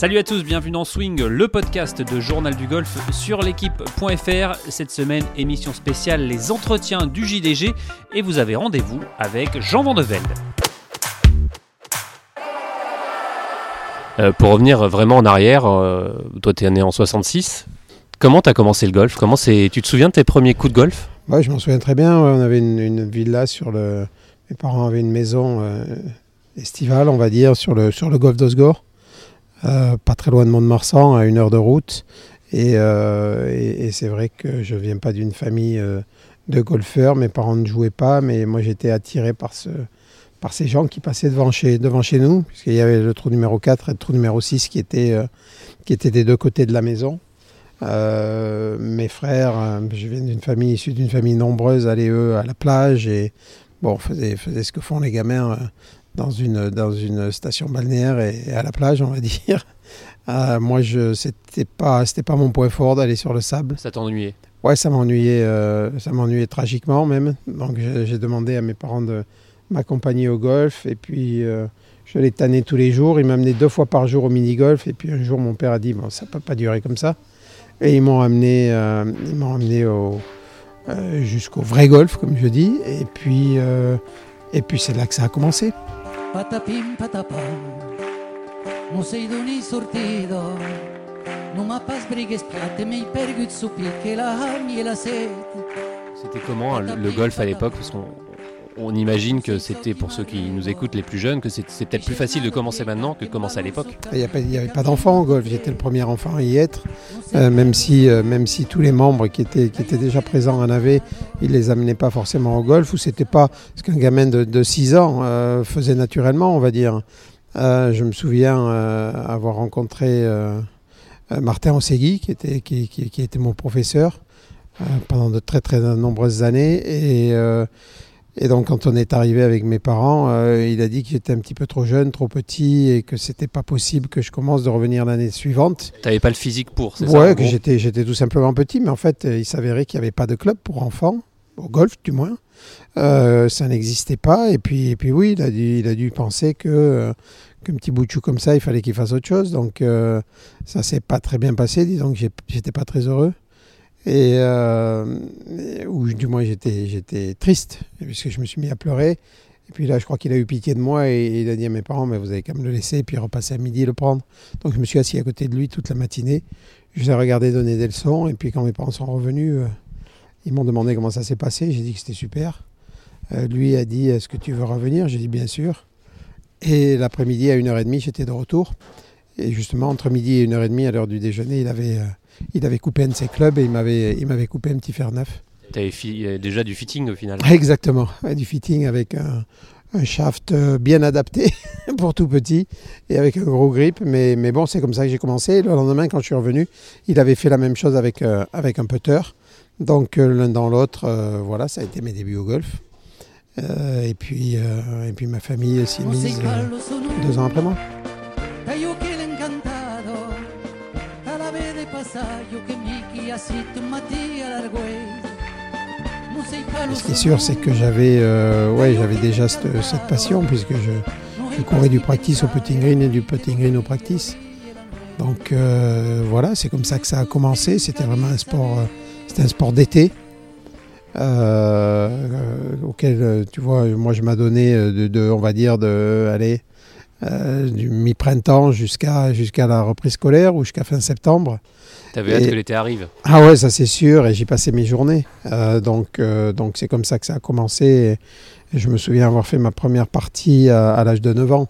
Salut à tous, bienvenue dans Swing, le podcast de Journal du Golf sur l'équipe.fr. Cette semaine, émission spéciale Les entretiens du JDG et vous avez rendez-vous avec Jean Vandevelde. Euh, pour revenir vraiment en arrière, euh, toi tu es né en 66. Comment tu as commencé le golf? Comment c'est Tu te souviens de tes premiers coups de golf? Ouais, je m'en souviens très bien. ouais, on avait une, une villa sur le. Mes parents avaient une maison euh, estivale, on va dire, sur le, sur le golfe d'Osgore, pas très loin de Mont-de-Marsan, à une heure de route. Et, euh, c'est vrai que je viens pas d'une famille euh, de golfeurs. Mes parents ne jouaient pas, mais moi j'étais attiré par, ce, par ces gens qui passaient devant chez, nous, puisqu'il y avait le trou numéro 4 et le trou numéro 6 qui étaient, euh, des deux côtés de la maison. Euh, mes frères, euh, je viens d'une famille issue d'une famille nombreuse, allaient eux à la plage et faisaient, faisaient ce que font les gamins euh, dans une, dans une station balnéaire et, à la plage, on va dire. Euh, moi, je c'était pas c'était pas mon point fort d'aller sur le sable. Ça t'ennuyait? Ouais, ça m'ennuyait, euh, ça m'ennuyait tragiquement même. Donc j'ai demandé à mes parents de m'accompagner au golf et puis euh, je les tannais tous les jours. Ils m'amenaient deux fois par jour au mini-golf et puis un jour mon père a dit bon ça peut pas durer comme ça et ils m'ont amené, euh, ils m'ont amené au, jusqu'au vrai golf comme je dis et puis et puis c'est là que ça a commencé. Patapim patapam, non sei d'uni sortido, non m'ha pas sbrighe spiate, mi pergut su che la hamie e la sete. C'était comment hein, le, le golf à l'époque Parce qu'on on imagine que c'était, pour ceux qui nous écoutent les plus jeunes, que c'est peut-être plus facile de commencer maintenant que de commencer à l'époque. Il n'y avait pas d'enfants au golf, j'étais le premier enfant à y être, Euh, même, si, euh, même si tous les membres qui étaient, déjà présents en avaient, ils les amenaient pas forcément au golf, ou c'était pas ce qu'un gamin de, de 6 ans euh, faisait naturellement, on va dire. Je me souviens avoir rencontré Martin Ossegui, qui était, qui, était mon professeur pendant de très très nombreuses années, et... et donc, quand on est arrivé avec mes parents, euh, il a dit que j'étais un petit peu trop jeune, trop petit, et que c'était pas possible que je commence de revenir l'année suivante. T'avais pas le physique pour, c'est ça Ouais, que j'étais, j'étais tout simplement petit, mais en fait, euh, il s'avérait qu'il n'y avait pas de club pour enfants, au golf du moins. Euh, ça n'existait pas. Et puis, et puis oui, il a dû, il a dû penser que euh, qu'un petit bout de chou comme ça, il fallait qu'il fasse autre chose. Donc, ça s'est pas très bien passé. Disons que j'ai- j'étais pas très heureux. Et, euh, et- du moins, j'étais, j'étais triste, puisque je me suis mis à pleurer. Et puis là, je crois qu'il a eu pitié de moi et, il a dit à mes parents, mais vous avez qu'à me le laisser, et puis repasser à midi et le prendre. Donc, je me suis assis à côté de lui toute la matinée. Je les ai regardés donner des leçons. Et puis, quand mes parents sont revenus, euh, ils m'ont demandé comment ça s'est passé. J'ai dit que c'était super. Euh, lui a dit Est-ce que tu veux revenir? J'ai dit Bien sûr. Et l'après-midi, à 1h30, j'étais de retour. Et justement, entre midi et 1h30, à l'heure du déjeuner, il avait, euh, il avait coupé un de ses clubs et il m'avait, il m'avait coupé un petit fer neuf. T'avais fi- euh, déjà du fitting au final. Exactement, ouais, du fitting avec un, un shaft euh, bien adapté pour tout petit et avec un gros grip. Mais, mais bon, c'est comme ça que j'ai commencé. Le lendemain, quand je suis revenu, il avait fait la même chose avec, euh, avec un putter. Donc euh, l'un dans l'autre, euh, voilà, ça a été mes débuts au golf. Euh, et, puis, euh, et puis ma famille s'y est Non sei mise euh, deux ans après moi. Ce qui est sûr, c'est que j'avais euh, ouais, j'avais déjà cette, cette passion puisque je, je courais du practice au putting green et du putting green au practice. Donc euh, voilà, c'est comme ça que ça a commencé. C'était vraiment un sport, euh, c'était un sport d'été euh, euh, auquel euh, tu vois, moi je m'adonnais euh, de, de, on va dire de, aller euh, du mi-printemps jusqu'à jusqu'à la reprise scolaire ou jusqu'à fin septembre. T'avais hâte que l'été arrive. Ah ouais, ça c'est sûr, et j'y passais mes journées. Euh, donc euh, donc c'est comme ça que ça a commencé. Et, et je me souviens avoir fait ma première partie à, à l'âge de 9 ans.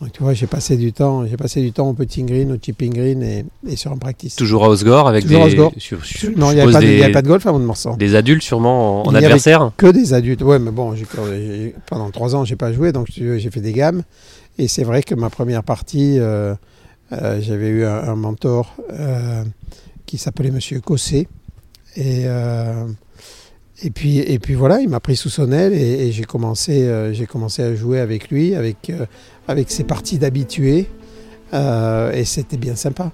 Donc tu vois, j'ai passé du temps, j'ai passé du temps au putting green, au chipping green et, et sur un practice. Toujours à Osgore avec Toujours à des. Osgore. sur- sur- non, il n'y avait, avait pas de golf avant de Morsan. des adultes sûrement en, avait- adversaire. Que des adultes. Ouais, mais bon, pendant trois ans, j'ai pas joué, donc j'ai fait des gammes. Et c'est vrai que ma première partie, euh, euh, j'avais eu un, mentor euh, qui s'appelait Monsieur Cossé. Et, euh, et, puis, et puis voilà, il m'a pris sous son aile et, et j'ai commencé, commencé à jouer avec lui, avec, avec ses parties d'habitués. Et c'était bien sympa.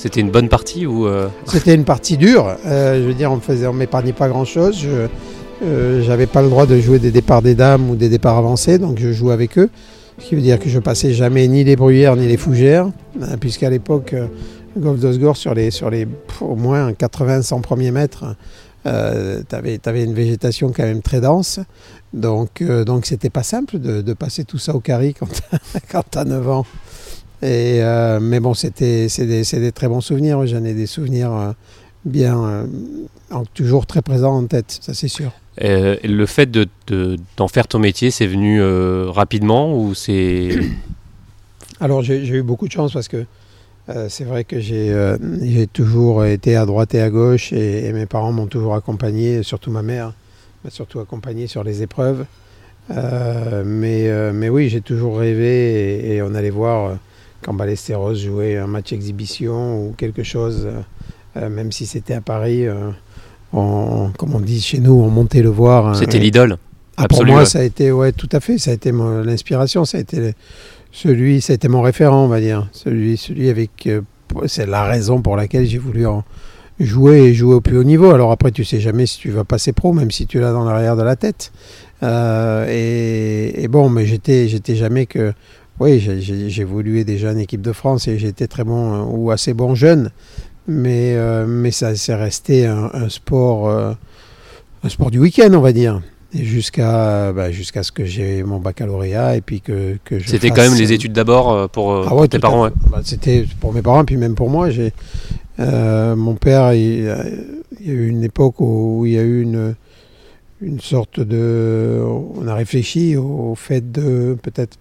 C'était une bonne partie ou euh, C'était une partie dure. Euh, je veux dire, on faisait, on m'épargnait pas grand-chose. Je euh, j'avais pas le droit de jouer des départs des dames ou des départs avancés, donc je jouais avec eux. Ce qui veut dire que je passais jamais ni les bruyères ni les fougères, hein, puisqu'à l'époque, euh, golf d'Osgore, sur les, au moins 80-100 premiers mètres, euh, tu une végétation quand même très dense. Donc, euh, donc pas simple de, passer tout ça au carry quand, tu as 9 ans. Et, euh, mais bon, c'était c'est des, des très bons souvenirs. J'en ai des souvenirs euh, bien, euh, toujours très présents en tête, ça c'est sûr. le fait de, de- d'en faire ton métier, c'est venu rapidement ou c'est Alors j'ai eu beaucoup de chance parce que c'est vrai que j'ai toujours été à droite et à gauche et, et mes parents m'ont toujours accompagné, surtout ma mère m'a surtout accompagné sur les épreuves. Mais, mais oui, j'ai toujours rêvé et, et on allait voir quand Ballesteros jouait un match exhibition ou quelque chose, euh, euh, même si c'était à Paris. euh, on- comme on dit chez nous, on montait le voir. hein, c'était l'idole ah, pour moi, ça a été, ouais, tout à fait, ça a été mon- l'inspiration, ça a été celui, ça a été mon référent, on va dire, celui, celui avec, euh, c'est la raison pour laquelle j'ai voulu en jouer et jouer au plus haut niveau. Alors après, tu sais jamais si tu vas passer pro, même si tu l'as dans l'arrière de la tête. Euh, et, et bon, mais j'étais, j'étais jamais que, oui, j'ai- évolué déjà en équipe de France et j'étais très bon euh, ou assez bon jeune, mais euh, mais ça, c'est resté un, un sport, euh, un sport du week-end, on va dire. Jusqu'à bah, jusqu'à ce que j'ai mon baccalauréat et puis que, que je C'était quand même les études d'abord pour, Ah pour ouais, tes parents. ouais. Bah, C'était pour mes parents, puis même pour moi. J'ai euh, mon père, il, il y a eu une époque où il y a eu une, une sorte de. On a réfléchi au, fait de peut-être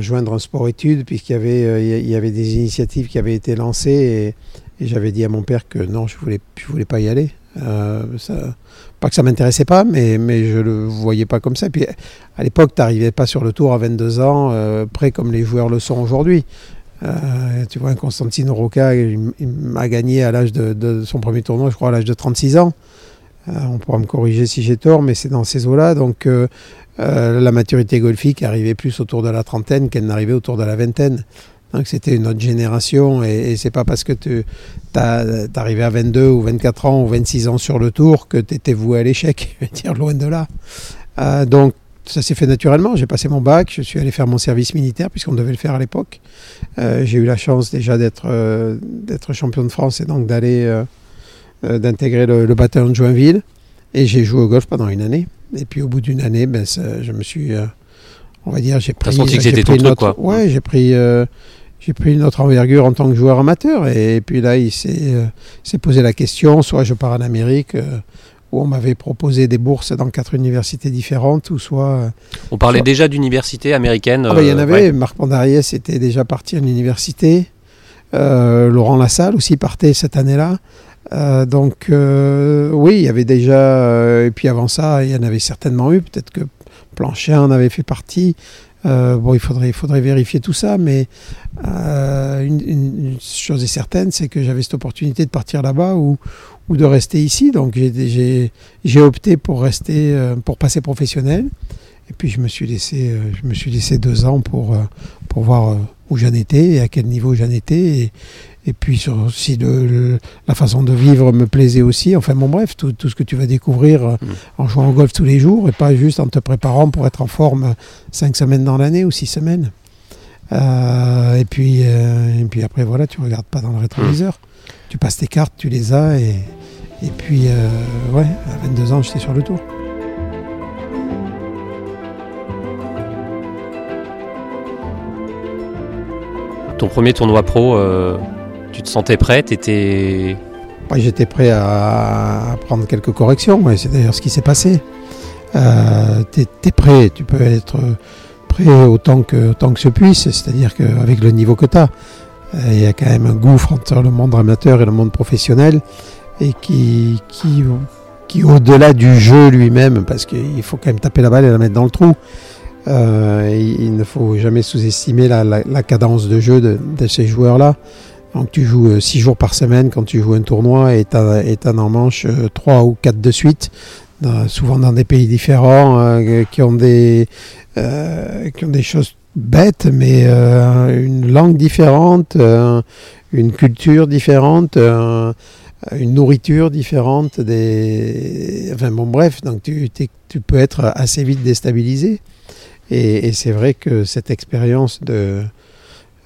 joindre un sport-études, puisqu'il y avait, euh, y avait des initiatives qui avaient été lancées, et, j'avais dit à mon père que non, je voulais, je voulais pas y aller. Euh, pas que ça m'intéressait pas, mais, mais je le voyais pas comme ça. Puis à l'époque, tu n'arrivais pas sur le tour à 22 ans, euh, près comme les joueurs le sont aujourd'hui. Euh, tu vois, un Constantino Rocca, il, il m'a gagné à l'âge de, son premier tournoi, je crois, à l'âge de 36 ans. Euh, on pourra me corriger si j'ai tort, mais c'est dans ces eaux-là. Donc, euh, euh, la maturité golfique arrivait plus autour de la trentaine qu'elle n'arrivait autour de la vingtaine. Donc, c'était une autre génération. Et, c'est pas parce que tu arrivé à 22 ou 24 ans ou 26 ans sur le tour que tu étais voué à l'échec. Je veux dire, loin de là. Euh, donc, ça s'est fait naturellement. J'ai passé mon bac, je suis allé faire mon service militaire puisqu'on devait le faire à l'époque. Euh, j'ai eu la chance déjà d'être champion de France et donc d'aller d'intégrer le, le bataillon de Joinville. Et j'ai joué au golf pendant une année. Et puis au bout d'une année, ben, ça- je me suis, euh, on va dire, j'ai pris. senti que j'ai c'était pris truc, quoi. Ouais, j'ai pris. euh, j'ai pris une autre envergure en tant que joueur amateur et, puis là il s'est euh, posé la question soit je pars en Amérique euh, où on m'avait proposé des bourses dans quatre universités différentes ou soit euh, On parlait Soit- déjà d'université américaine. ah bah, il y en euh, avait, ouais. Marc Pandariès était déjà parti à l'université. Euh, Laurent Lassalle aussi partait cette année-là. Euh, donc euh, oui, il y avait déjà, euh, et puis avant ça, il y en avait certainement eu, peut-être que Planchet en avait fait partie. Bon, il faudrait, il faudrait vérifier tout ça, mais une, chose est certaine, c'est que j'avais cette opportunité de partir là-bas ou, ou de rester ici. Donc j'ai- opté pour rester, pour passer professionnel. Et puis je me suis laissé, euh, je me suis laissé deux ans pour, euh, pour voir euh, où j'en étais et à quel niveau j'en étais. Et, et puis sur, si le- le- la façon de vivre me plaisait aussi. Enfin bon bref, tout, tout ce que tu vas découvrir Mm. en jouant au golf tous les jours et pas juste en te préparant pour être en forme cinq semaines dans l'année ou six semaines. Euh, et, puis, euh, et puis après voilà, tu regardes pas dans le rétroviseur. Tu passes tes cartes, tu les as et, et puis euh, ouais, à 22 ans j'étais sur le tour. Ton premier tournoi pro, euh, tu te sentais prêt T'étais. J'étais prêt à, prendre quelques corrections, c'est d'ailleurs ce qui s'est passé. Euh, t'es, t'es prêt, tu peux être prêt autant que, autant que se puisse, c'est-à-dire qu'avec le niveau que tu as, il y a quand même un gouffre entre le monde amateur et le monde professionnel, et qui, qui, qui au-delà du jeu lui-même, parce qu'il faut quand même taper la balle et la mettre dans le trou, euh, il, ne faut jamais sous-estimer la, cadence de jeu de, ces joueurs-là. Donc tu joues euh, six jours par semaine quand tu joues un tournoi et tu en manches euh, trois ou quatre de suite. souvent dans des pays différents, euh, qui, ont des, euh, choses bêtes, mais euh, une langue différente, euh, une culture différente, euh, une nourriture différente. Enfin bon, bref, donc tu peux être assez vite déstabilisé. Et, et c'est vrai que cette expérience de,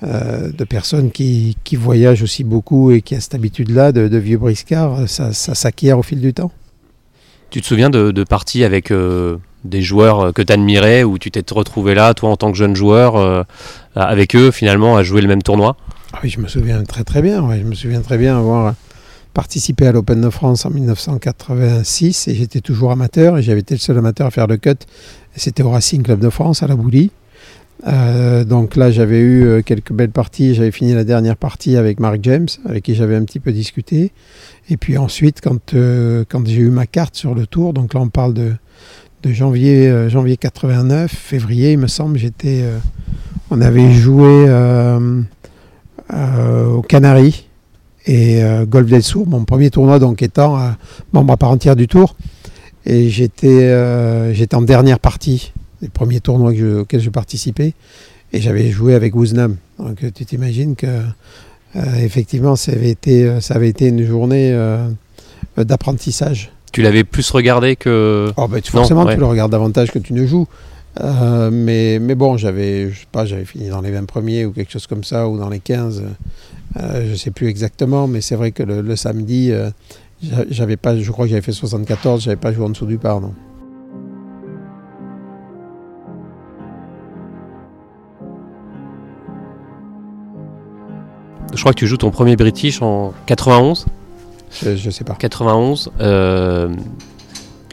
euh, de personnes qui, qui voyagent aussi beaucoup et qui a cette habitude-là de, de vieux briscards, ça, ça s'acquiert au fil du temps. Tu te souviens de, de parties avec euh, des joueurs que tu admirais, où tu t'es retrouvé là, toi en tant que jeune joueur, euh, avec eux finalement à jouer le même tournoi? Ah oui, je me souviens très très bien. ouais, je me souviens très bien avoir participé à l'Open de France en 1986 et j'étais toujours amateur et j'avais été le seul amateur à faire le cut. C'était au Racing Club de France à la Boulie. Euh, donc là, j'avais eu euh, quelques belles parties. J'avais fini la dernière partie avec Mark James, avec qui j'avais un petit peu discuté. Et puis ensuite, quand, euh, quand j'ai eu ma carte sur le tour, donc là on parle de, de janvier, janvier 89, février, il me semble, j'étais, on avait joué aux Canaries et euh, Golfe del mon premier tournoi donc étant euh, membre à part entière du tour. Et j'étais euh, en dernière partie des premiers tournois que je- auxquels je participais. Et j'avais joué avec Woznam. Donc tu t'imagines que effectivement ça avait, été, ça avait été une journée d'apprentissage. Tu l'avais plus regardé que. Oh, ben, tu- forcément, ouais. tu le regardes davantage que tu ne joues. Euh, mais, mais bon, j'avais, je sais pas, j'avais fini dans les 20 premiers ou quelque chose comme ça, ou dans les 15. Euh, je sais plus exactement, mais c'est vrai que le, le samedi, euh, j'a- j'avais pas, je crois que j'avais fait 74, j'avais pas joué en dessous du par, non. Je crois que tu joues ton premier British en 91, Je, je sais pas. 91 euh,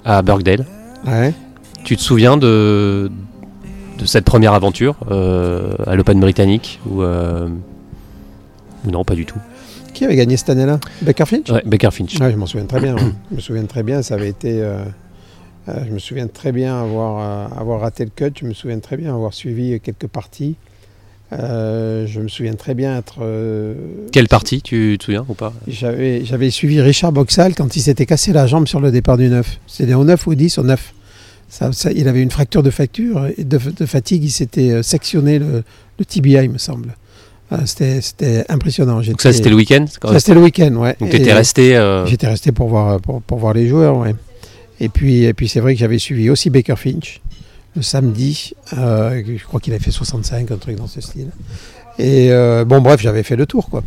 à Birkdale. Ouais. Tu te souviens de, de cette première aventure euh, à l'Open britannique euh, ou non, pas du tout. Qui avait gagné cette année-là? Becker Finch? Ouais, Baker Finch. Ouais, je m'en souviens très bien. ouais. je me souviens très bien. Ça avait été. euh, euh, je me souviens très bien avoir, euh, avoir raté le cut. Je me souviens très bien avoir suivi quelques parties. Je me souviens très bien être. Quelle partie, tu te souviens ou pas? J'avais, suivi Richard Boxall quand il s'était cassé la jambe sur le départ du 9. C'était au 9 ou au 10 au 9. Ça, ça- il avait une fracture de, facture et de, de fatigue. Il s'était sectionné le, le tibia, il me semble. Euh, c'était, impressionnant. Donc ça, c'était le week-end ça, c'était le week-end, ouais. Donc tu étais resté. euh, J'étais resté pour voir, pour, pour voir les joueurs, ouais. Et puis, et puis c'est vrai que j'avais suivi aussi Baker Finch le samedi. Euh, je crois qu'il avait fait 65, un truc dans ce style. Et euh, bon, bref, j'avais fait le tour, quoi.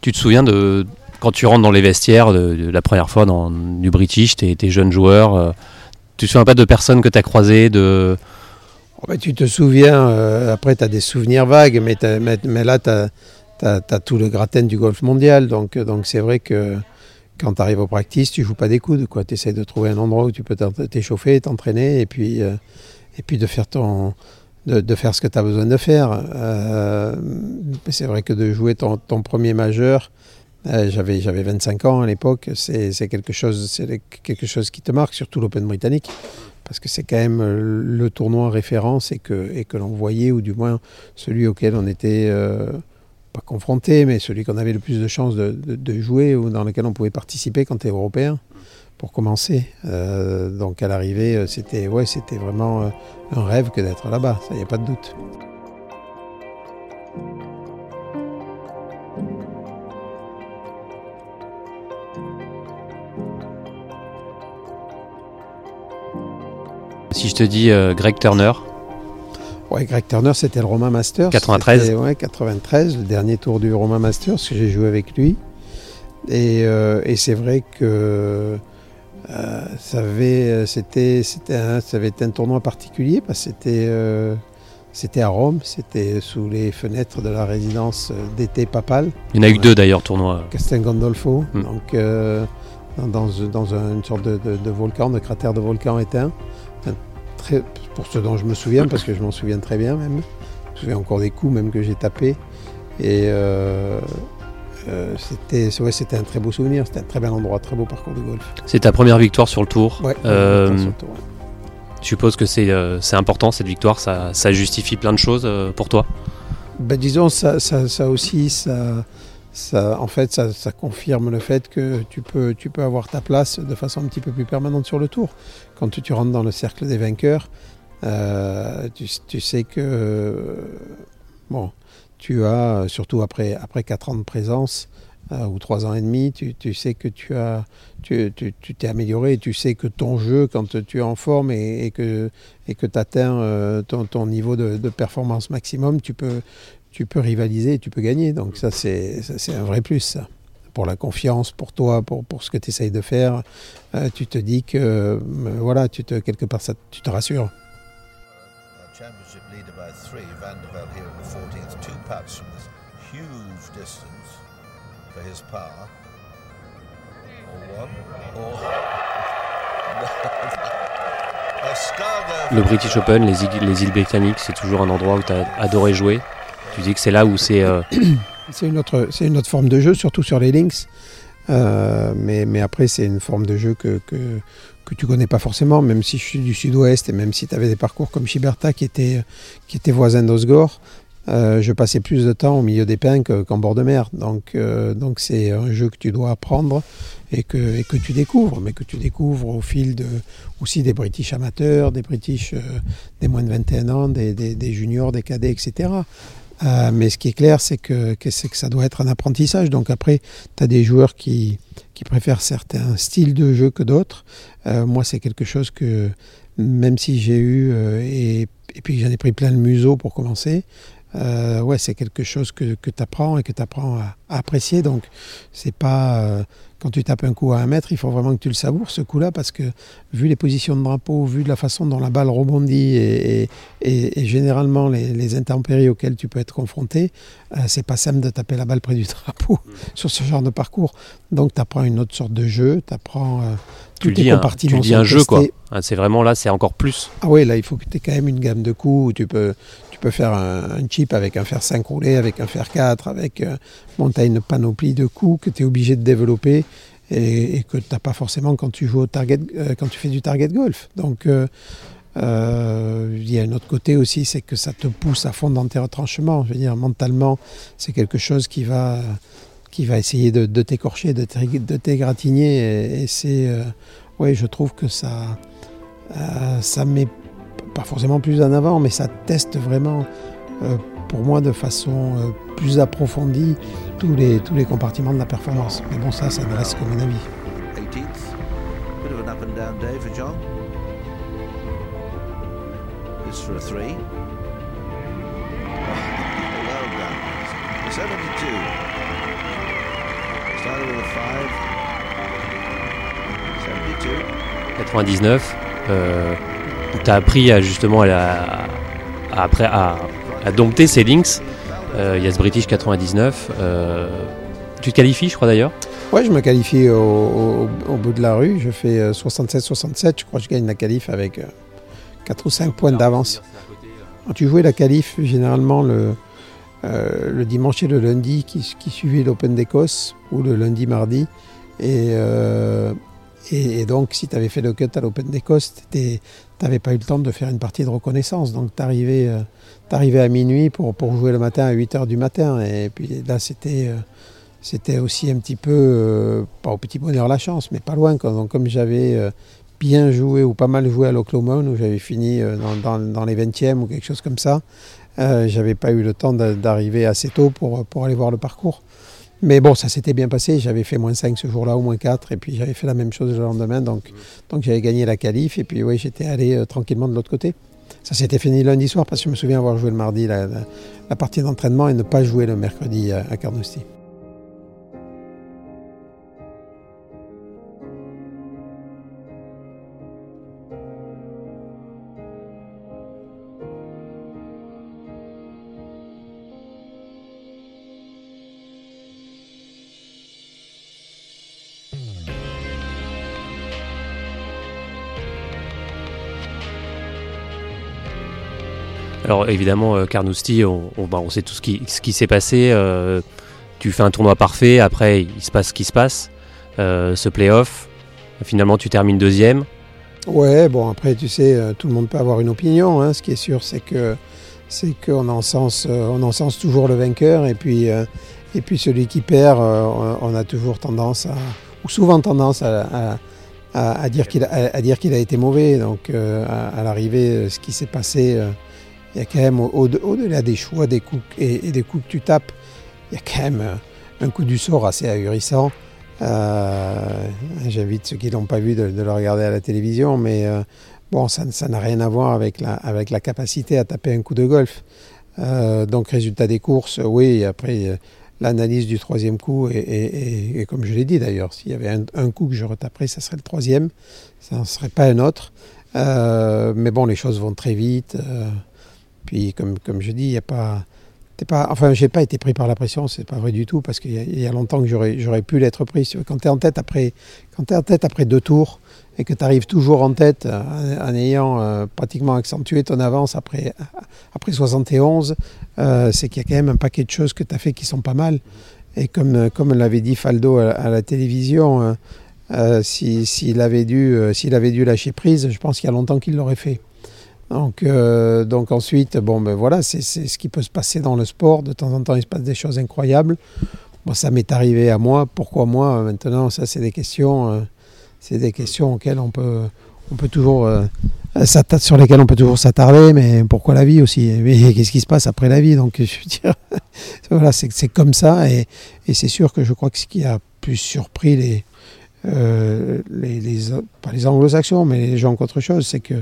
Tu te souviens de quand tu rentres dans les vestiaires de, de la première fois dans, du British, tes, joueurs, euh, tu te souviens pas de personnes que tu as croisées de... Oh, bah, tu te souviens, euh, après, tu as des souvenirs vagues, mais, là, tu as, tout le gratin du golf mondial. Donc, euh, c'est vrai que quand tu arrives au practice, tu joues pas des coudes. Tu essaies de trouver un endroit où tu peux t'échauffer, t'entraîner, et puis, euh, de faire ce que tu as besoin de faire. C'est vrai que de jouer ton, premier majeur, j'avais, j'avais 25 ans à l'époque, c'est quelque chose qui te marque, surtout l'Open britannique parce que c'est quand même euh, le tournoi référence et que, et que l'on voyait, ou du moins celui auquel on était euh, pas confronté, mais celui qu'on avait le plus de chances de, jouer ou dans lequel on pouvait participer quand tu es européen, pour commencer. Euh, donc à l'arrivée, c'était ouais, vraiment un rêve que d'être là-bas, ça n'y a pas de doute. Si je te dis euh, Greg Turner, Ouais, Greg Turner, c'était le Romain Masters. 93. C'était, Ouais, 93, le dernier tour du Romain Masters que j'ai joué avec lui. Et, euh, et c'est vrai que euh, ça, avait, c'était, c'était un, ça avait été un tournoi particulier parce que c'était, c'était à Rome, c'était sous les fenêtres de la résidence d'été papale, il y en a eu deux d'ailleurs tournois. Castel Gandolfo, Mm. donc dans, dans- dans un- une sorte de, de- de volcan, de cratère de volcan éteint. Très- pour ce dont je me souviens, parce que je m'en souviens très bien même. Je me souviens encore des coups même que j'ai tapés. Et euh, euh, c'était, ouais, un très beau souvenir, c'était un très bel endroit, très beau parcours de golf. C'est ta première victoire sur le tour. Ouais, Euh. Je suppose que c'est euh, c'est important cette victoire, ça, ça justifie plein de choses pour toi? Ben, disons, ça, ça, ça aussi, ça, ça, en fait, ça, confirme le fait que tu peux, avoir ta place de façon un petit peu plus permanente sur le tour. Quand tu, rentres dans le cercle des vainqueurs, euh, tu, sais que bon, tu as, surtout après, après 4 ans de présence, euh, ou 3 ans et demi, tu, sais que tu as, tu, t'es amélioré, tu sais que ton jeu, quand tu es en forme et, que tu atteins euh, ton, niveau de, performance maximum, tu peux, tu peux rivaliser et tu peux gagner. Donc ça, c'est, c'est un vrai plus, ça. Pour la confiance, pour toi, pour, pour ce que tu essayes de faire, euh, tu te dis que, euh, voilà, tu te, quelque part, ça, tu te rassures. Championship leader by three, Van der Velde here in the 14th, two putts from this huge distance for his par. Or one, or... Le British Open, les îles, les îles britanniques, c'est toujours un endroit où tu as adoré jouer. Tu dis que c'est là où c'est. Euh... C'est une, autre, une autre forme de jeu, surtout sur les links. Euh, mais, mais après, c'est une forme de jeu que, que, que tu connais pas forcément, même si je suis du sud-ouest et même si tu avais des parcours comme Chiberta qui était, qui était voisin d'Osgore, euh, je passais plus de temps au milieu des pins qu'en bord de mer. Donc, donc c'est un jeu que tu dois apprendre et que, et que tu découvres, mais que tu découvres au fil de, aussi des British amateurs, des British des moins de 21 ans, des, des juniors, des cadets, etc. Euh, mais ce qui est clair, c'est que, que, que ça doit être un apprentissage. Donc après, tu as des joueurs qui, préfèrent certains styles de jeu que d'autres. Euh, moi, c'est quelque chose que, même si j'ai eu, euh, et, et, puis j'en ai pris plein le museau pour commencer, euh, ouais, c'est quelque chose que, que tu apprends et que tu apprends à, à, apprécier. Donc, c'est pas euh, quand tu tapes un coup à un mètre, il faut vraiment que tu le savoures ce coup-là parce que vu les positions de drapeau, vu de la façon dont la balle rebondit et, et, et, et généralement les, les, intempéries auxquelles tu peux être confronté, euh, c'est pas simple de taper la balle près du drapeau mmh. sur ce genre de parcours. Donc, tu apprends une autre sorte de jeu, tu apprends. Euh, tu dis, un, tu dis un jeu quoi. Ah, c'est vraiment là, c'est encore plus. Ah oui, là il faut que tu aies quand même une gamme de coups où tu peux, tu peux faire un, chip avec un fer 5 roulé, avec un fer 4, avec euh, bon, as une panoplie de coups que tu es obligé de développer et, et que tu n'as pas forcément quand tu joues au target, euh, quand tu fais du target golf. Donc euh, euh, il y a un autre côté aussi, c'est que ça te pousse à fond dans tes retranchements. Je veux dire, mentalement, c'est quelque chose qui va, qui va essayer de, de t'écorcher, de t'égratigner. Et, et c'est, euh, oui, je trouve que ça, euh, ça met pas forcément plus en avant, mais ça teste vraiment, euh, pour moi, de façon euh, plus approfondie tous les, tous les compartiments de la performance. Mais bon, ça, ça ne reste que mon avis. 18th, bit of an up and down day for John. This for a three. well done. 72. Started with a five. 72. 99. Euh, tu as appris à, justement à, à, dompter ces links. Il euh, ce British 99. Euh, tu te qualifies, je crois d'ailleurs? Ouais, je me qualifie au, bout de la rue. Je fais 67-67. Je crois que je gagne la qualif avec 4 ou 5 points d'avance. Quand tu jouais la qualif, généralement le, euh, le dimanche et le lundi qui, qui suivait l'Open d'Écosse, ou le lundi-mardi. Et, euh, et, donc, si tu avais fait le cut à l'Open d'Écosse, tu n'avais pas eu le temps de faire une partie de reconnaissance. Donc, tu arrivais, euh, à minuit pour, pour jouer le matin à 8 h du matin. Et puis là, c'était euh, aussi un petit peu, euh, pas au petit bonheur la chance, mais pas loin. Comme j'avais bien joué ou pas mal joué à l'Oklahoma, où j'avais fini dans, les 20e ou quelque chose comme ça, j'avais pas eu le temps d'arriver assez tôt pour, pour aller voir le parcours. Mais bon, ça s'était bien passé. J'avais fait moins 5 ce jour-là, ou moins 4, et puis j'avais fait la même chose le lendemain. Donc, donc j'avais gagné la qualif, et puis oui, j'étais allé euh, tranquillement de l'autre côté. Ça s'était fini lundi soir, parce que je me souviens avoir joué le mardi la, la, la partie d'entraînement et ne pas jouer le mercredi à, à Carnoustie. Alors évidemment, euh, Carnoustie, bah, on, sait tout ce qui, s'est passé. Euh, tu fais un tournoi parfait, après il se passe ce qui se passe. Euh, ce playoff, finalement tu termines deuxième. Ouais, bon après tu sais, tout le monde peut avoir une opinion. Hein. Ce qui est sûr, c'est que c'est qu'on encense, on encense toujours le vainqueur et puis, celui qui perd, on a toujours tendance à, ou souvent tendance à dire qu'il a été mauvais. Donc à, l'arrivée, ce qui s'est passé, il y a quand même au-delà des choix des coups et, des coups que tu tapes, il y a quand même un coup du sort assez ahurissant. J'invite ceux qui ne l'ont pas vu de, le regarder à la télévision, mais Bon, ça n'a rien à voir avec la, capacité à taper un coup de golf. Euh, donc, résultat des courses, oui, après, euh, l'analyse du troisième coup, et, comme je l'ai dit d'ailleurs, s'il y avait un, coup que je retaperais, ça serait le troisième, ça ne serait pas un autre. Euh, mais bon, les choses vont très vite. Puis, comme, comme je dis, il n'y a pas. Pas, enfin, j'ai pas été pris par la pression, c'est pas vrai du tout, parce qu'il y, a longtemps que j'aurais pu l'être pris. Quand tu es en tête après, en tête après deux tours, et que tu arrives toujours en tête euh, en, ayant euh, pratiquement accentué ton avance après, après 71, euh, c'est qu'il y a quand même un paquet de choses que tu as fait qui sont pas mal. Et comme, comme l'avait dit Faldo à, la télévision, s'il avait, avait dû lâcher prise, je pense qu'il y a longtemps qu'il l'aurait fait. Donc, donc ensuite, bon, ben voilà, c'est ce qui peut se passer dans le sport. De temps en temps, il se passe des choses incroyables. Ça m'est arrivé à moi. Pourquoi moi? Maintenant, ça, c'est des questions c'est des questions auxquelles on peut, on peut toujours, euh, sur lesquelles on peut toujours s'attarder, mais pourquoi la vie aussi? Qu'est-ce qui se passe après la vie? Donc, je veux dire, voilà, c'est comme ça, et, c'est sûr que je crois que ce qui a plus surpris les, euh, les, les anglo-saxons, mais les gens qu'autre chose, c'est que,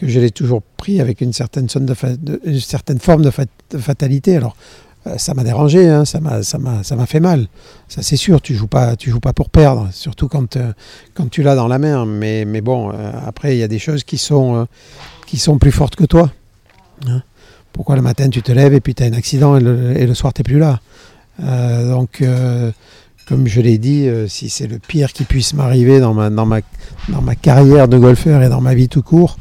que je l'ai toujours pris avec une certaine, forme de, fatalité. Alors, euh, ça m'a dérangé, hein, ça m'a fait mal. Ça c'est sûr, tu joues joues pas pour perdre, surtout quand, euh, quand tu l'as dans la main. Mais, bon, euh, après il y a des choses qui sont, plus fortes que toi. Hein. Pourquoi le matin tu te lèves et puis tu as un accident et le, soir tu n'es plus là? Donc comme je l'ai dit, si c'est le pire qui puisse m'arriver dans ma, dans, ma, dans ma carrière de golfeur et dans ma vie tout court,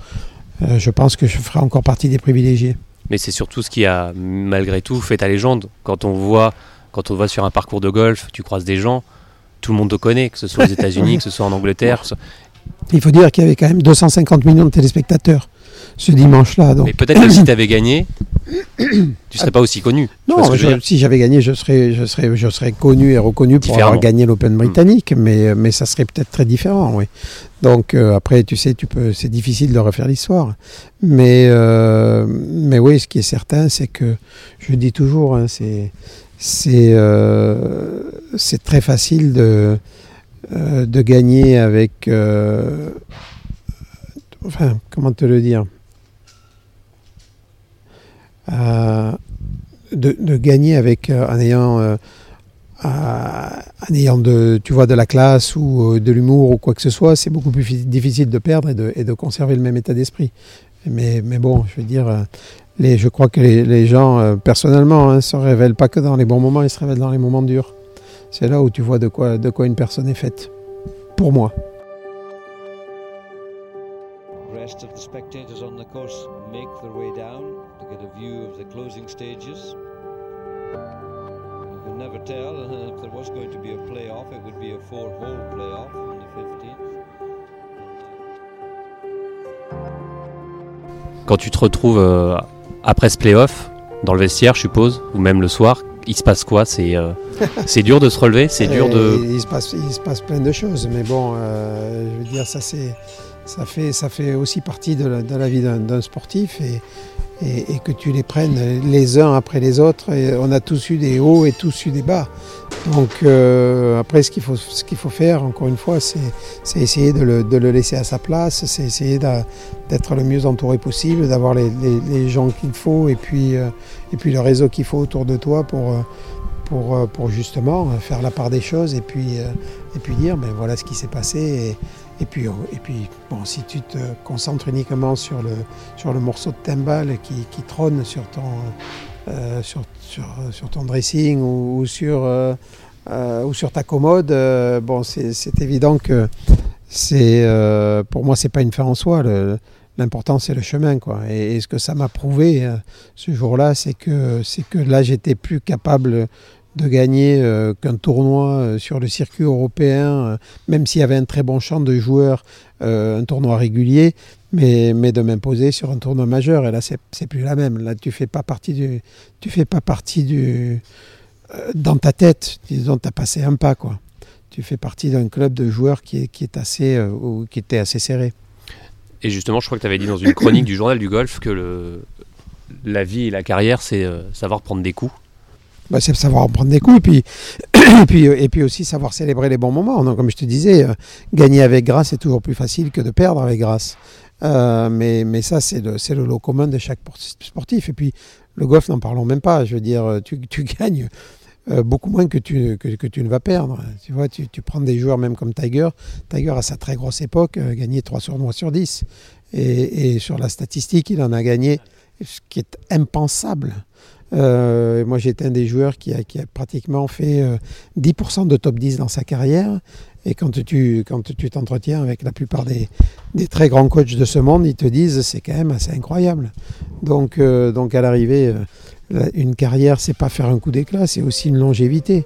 je pense que je ferai encore partie des privilégiés mais c'est surtout ce qui a malgré tout fait ta légende. Quand on voit, quand on voit sur un parcours de golf, tu croises des gens, tout le monde te connaît, que ce soit aux États-Unis, que ce soit en Angleterre. Il faut dire qu'il y avait quand même 250 millions de téléspectateurs ce dimanche-là. Mais peut-être que si tu avais gagné, tu serais pas aussi connu. Non, si j'avais gagné, je serais, je, serais, je serais connu et reconnu pour avoir gagné l'Open hmm. britannique, mais, mais ça serait peut-être très différent, oui. Donc euh, après, tu sais, tu peux, c'est difficile de refaire l'histoire. Mais, euh, mais oui, ce qui est certain, c'est que, je dis toujours, hein, c'est, c'est, euh, c'est très facile de, de gagner avec... enfin, comment te le dire? De, de, gagner avec, en ayant en ayant de, tu vois, de la classe ou euh, de l'humour ou quoi que ce soit, c'est beaucoup plus difficile de perdre et de, et de conserver le même état d'esprit. Mais, mais, bon, je veux dire, euh, les, je crois que les, les gens, euh, personnellement, ne hein, se révèlent pas que dans les bons moments, ils se révèlent dans les moments durs. C'est là où tu vois de quoi, de quoi une personne est faite. Pour moi. Rest of the spectators on the course make their way down to get a view of the closing stages. never tell. If there was going to be a playoff, it would be a four-hole playoff on the 15th. Quand tu te retrouves euh, après ce playoff, dans le vestiaire, je suppose, ou même le soir, il se passe quoi? C'est euh, c'est dur de se relever C'est dur de. Il se, passe, il se passe plein de choses, mais bon, euh, je veux dire, ça c'est ça fait, ça fait aussi partie de la, vie d'un sportif et, que tu les prennes les uns après les autres. On a tous eu des hauts et tous eu des bas. Donc euh, après, ce qu'il faut, ce qu'il faut faire, encore une fois, c'est essayer de le, de le, laisser à sa place, c'est essayer d'être le mieux entouré possible, d'avoir les, les, les, gens qu'il faut et puis, euh, et puis le réseau qu'il faut autour de toi pour, euh, pour, pour justement faire la part des choses et puis, et puis dire, ben voilà ce qui s'est passé. Et, puis, et puis bon, si tu te concentres uniquement sur le, sur le morceau de timbal qui, trône sur ton, euh, sur, sur, sur, ton dressing ou, sur, euh, euh, ou sur ta commode, bon, c'est évident que c'est pour moi, c'est pas une fin en soi. L'important, c'est le chemin. Quoi. Et, et ce que ça m'a prouvé ce jour-là, c'est que, que là, j'étais plus capable de gagner euh, qu'un tournoi euh, sur le circuit européen, euh, même s'il y avait un très bon champ de joueurs, un tournoi régulier, mais, mais de m'imposer sur un tournoi majeur. Et là, c'est plus la même. Là, tu fais pas partie du, tu fais pas partie du, dans ta tête. Disons, as passé un pas, quoi. Tu fais partie d'un club de joueurs qui est, qui est assez, ou qui était assez serré. Et justement, je crois que tu avais dit dans une chronique du journal du golf que le, la vie et la carrière, c'est savoir prendre des coups. Bah, c'est savoir en prendre des coups et puis, et, puis, euh, et puis aussi savoir célébrer les bons moments. Comme je te disais, euh, gagner avec grâce est toujours plus facile que de perdre avec grâce. Euh, mais, mais ça, c'est le, le lot commun de chaque sportif. Et puis, le golf, n'en parlons même pas. Je veux dire, tu, tu gagnes beaucoup moins que tu, que, tu ne vas perdre. Tu vois, tu, tu, prends des joueurs même comme Tiger. Tiger, à sa très grosse époque, gagné 3 sur sur 10. Et, et sur la statistique, il en a gagné, ce qui est impensable. Euh, moi, j'étais un des joueurs qui a, pratiquement fait 10% euh, de top 10 dans sa carrière. Et quand tu t'entretiens avec la plupart des, très grands coachs de ce monde, ils te disent c'est quand même assez incroyable. Donc, euh, donc à l'arrivée, une carrière, c'est pas faire un coup d'éclat, c'est aussi une longévité.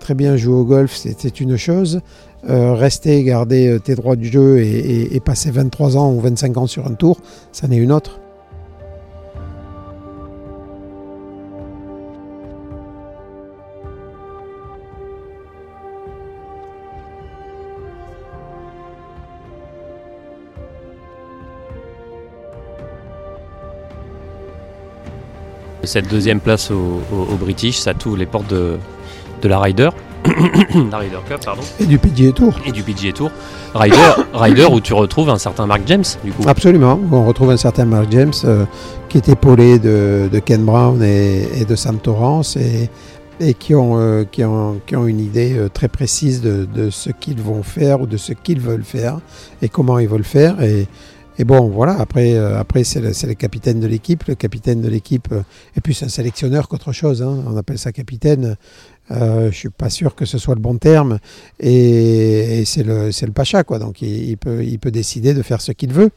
très bien jouer au golf, c'est une chose. rester, garder tes droits du jeu et passer 23 ans ou 25 ans sur un tour, ça n'est une autre. Cette deuxième place au, British, ça t'ouvre les portes de, de la Ryder. la Ryder Cup, pardon. Et du PGA Tour. Et du PGA Tour. Ryder, Ryder où tu retrouves un certain Mark James, du coup. Absolument. On retrouve un certain Mark James euh, qui est épaulé de, de Ken Brown et, de Sam Torrance et, et qui, ont, euh, qui, ont, qui ont une idée euh, très précise de, de ce qu'ils vont faire ou de ce qu'ils veulent faire et comment ils veulent faire. Et, et bon, voilà, après, euh, c'est le, capitaine de l'équipe. Le capitaine de l'équipe euh, est plus un sélectionneur qu'autre chose. Hein. On appelle ça capitaine. Euh, je ne suis pas sûr que ce soit le bon terme. Et, c'est le, le pacha, quoi. Donc il, peut, décider de faire ce qu'il veut.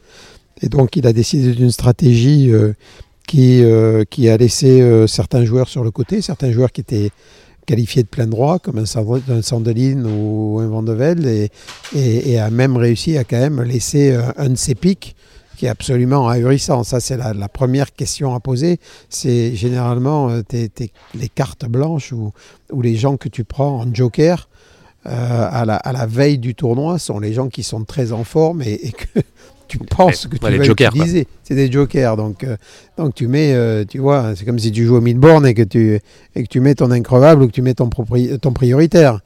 Et donc il a décidé d'une stratégie qui, qui a laissé certains joueurs sur le côté, certains joueurs qui étaient qualifié de plein droit, comme un, Sandeline ou un Vandevelde, et, a même réussi à quand même laisser un de ses pics qui est absolument ahurissant. Ça, c'est la, première question à poser. C'est généralement euh, les cartes blanches ou, ou, les gens que tu prends en joker euh, à, la, veille du tournoi sont les gens qui sont très en forme et que tu penses que tu vas utiliser. C'est des jokers. Donc, euh, donc tu mets, euh, tu vois, c'est comme si tu joues au midboard et que tu, et que tu mets ton increvable ou que tu mets ton, ton prioritaire.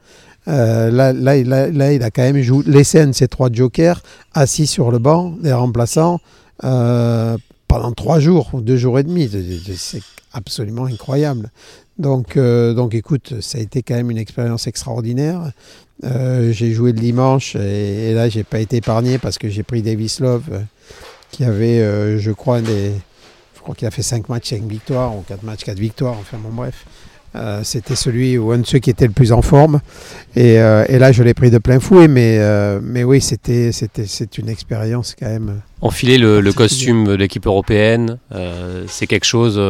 Euh, là, là, là, il a quand même joué, laissé un de ces trois jokers assis sur le banc des remplaçants pendant trois jours ou deux jours et demi. C'est absolument incroyable. Donc, donc écoute, ça a été quand même une expérience extraordinaire. Euh, j'ai joué le dimanche et, là, j'ai pas été épargné parce que j'ai pris Davis Love euh, qui avait, euh, je crois, des, je crois qu'il a fait 5 matchs, 5 victoires ou 4 matchs, 4 victoires. Enfin, bon, bref. C'était celui ou un de ceux qui était le plus en forme. Et, et là, je l'ai pris de plein fouet. Mais, mais oui, c'était, c'était, c'est une expérience quand même. Enfiler le, le costume de l'équipe européenne, c'est quelque chose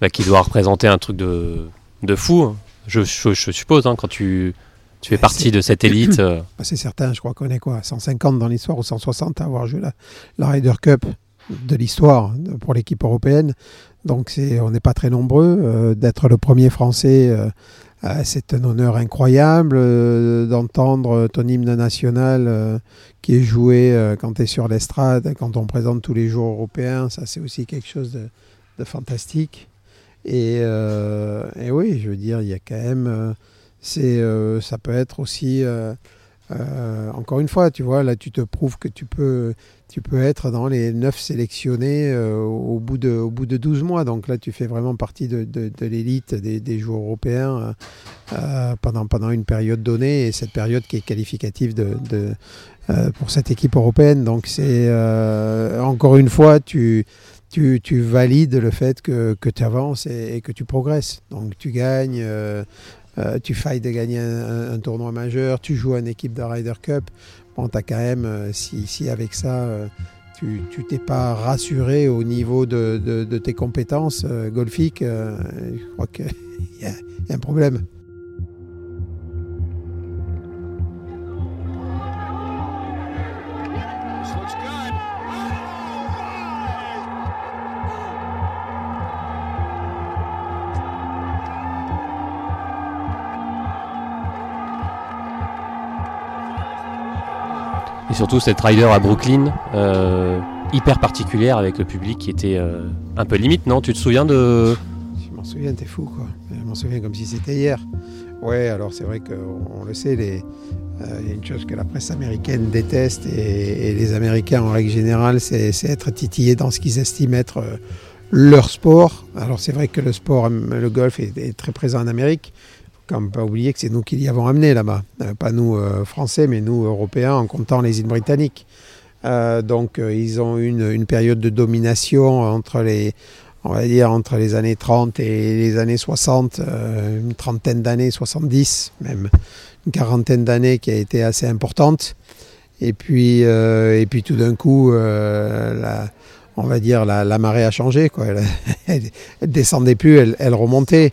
bah, qui doit représenter un truc de, de fou. Hein. Je, je, je suppose, hein, quand tu tu fais partie de cette élite. Euh. Bah, c'est certain, je crois qu'on est quoi 150 dans l'histoire ou 160 à avoir joué la, la Ryder Cup de l'histoire pour l'équipe européenne. Donc c'est, on n'est pas très nombreux. Euh, d'être le premier Français, euh, c'est un honneur incroyable. d'entendre ton hymne national qui est joué quand tu es sur l'estrade, quand on présente tous les jours européens, ça c'est aussi quelque chose de, fantastique. Et, oui, je veux dire, il y a quand même c'est, euh, ça peut être aussi, euh, euh, encore une fois, tu vois, là tu te prouves que tu peux, tu peux être dans les 9 sélectionnés au, bout de, au bout de 12 mois. Donc là, tu fais vraiment partie de, l'élite des, joueurs européens pendant, pendant une période donnée, et cette période qui est qualificative de, pour cette équipe européenne. Donc c'est, encore une fois, tu... Tu, valides le fait que, que tu avances et, que tu progresses. Donc tu gagnes, tu failles de gagner un, tournoi majeur, tu joues en équipe de Ryder Cup. Bon, as quand même, euh, si, avec ça, euh, tu t'es pas rassuré au niveau de, tes compétences golfiques, je crois qu'il y a un problème. Et surtout cette rider à Brooklyn, euh, hyper particulière avec le public qui était euh, un peu limite, non? Tu te souviens de... Je m'en souviens, t'es fou quoi. Je m'en souviens comme si c'était hier. Ouais, alors c'est vrai qu'on le sait, euh, il y a une chose que la presse américaine déteste et, les Américains en règle générale, c'est être titillés dans ce qu'ils estiment être leur sport. Alors c'est vrai que le sport, le golf est très présent en Amérique. Quand même pas oublier que c'est nous qui l'y avons amené là-bas. Euh, pas nous euh, Français, mais nous Européens en comptant les îles britanniques. Euh, donc ils ont une, une période de domination entre les, on va dire entre les années 30 et les années 60, euh, une trentaine d'années, 70 même, une quarantaine d'années qui a été assez importante. Et puis, et puis tout d'un coup, la, on va dire la, marée a changé. Quoi. Elle, elle descendait plus, elle remontait.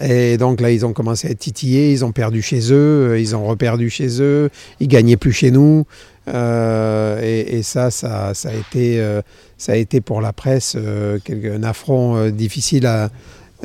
Et donc là, ils ont commencé à être titillés, ils ont perdu chez eux, ils ont reperdu chez eux, ils gagnaient plus chez nous. Euh, et, ça, ça, a été, euh, ça a été pour la presse euh, un affront euh, difficile à,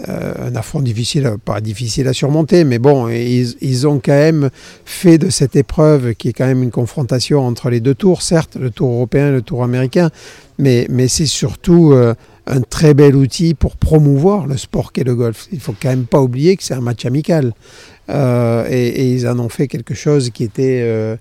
euh, un affront difficile, pas difficile à surmonter, mais bon, ils, ont quand même fait de cette épreuve, qui est quand même une confrontation entre les deux tours, certes, le tour européen et le tour américain, mais, mais c'est surtout euh, un très bel outil pour promouvoir le sport qu'est le golf. Il faut quand même pas oublier que c'est un match amical. Euh, et, et, ils en ont fait quelque chose qui était euh,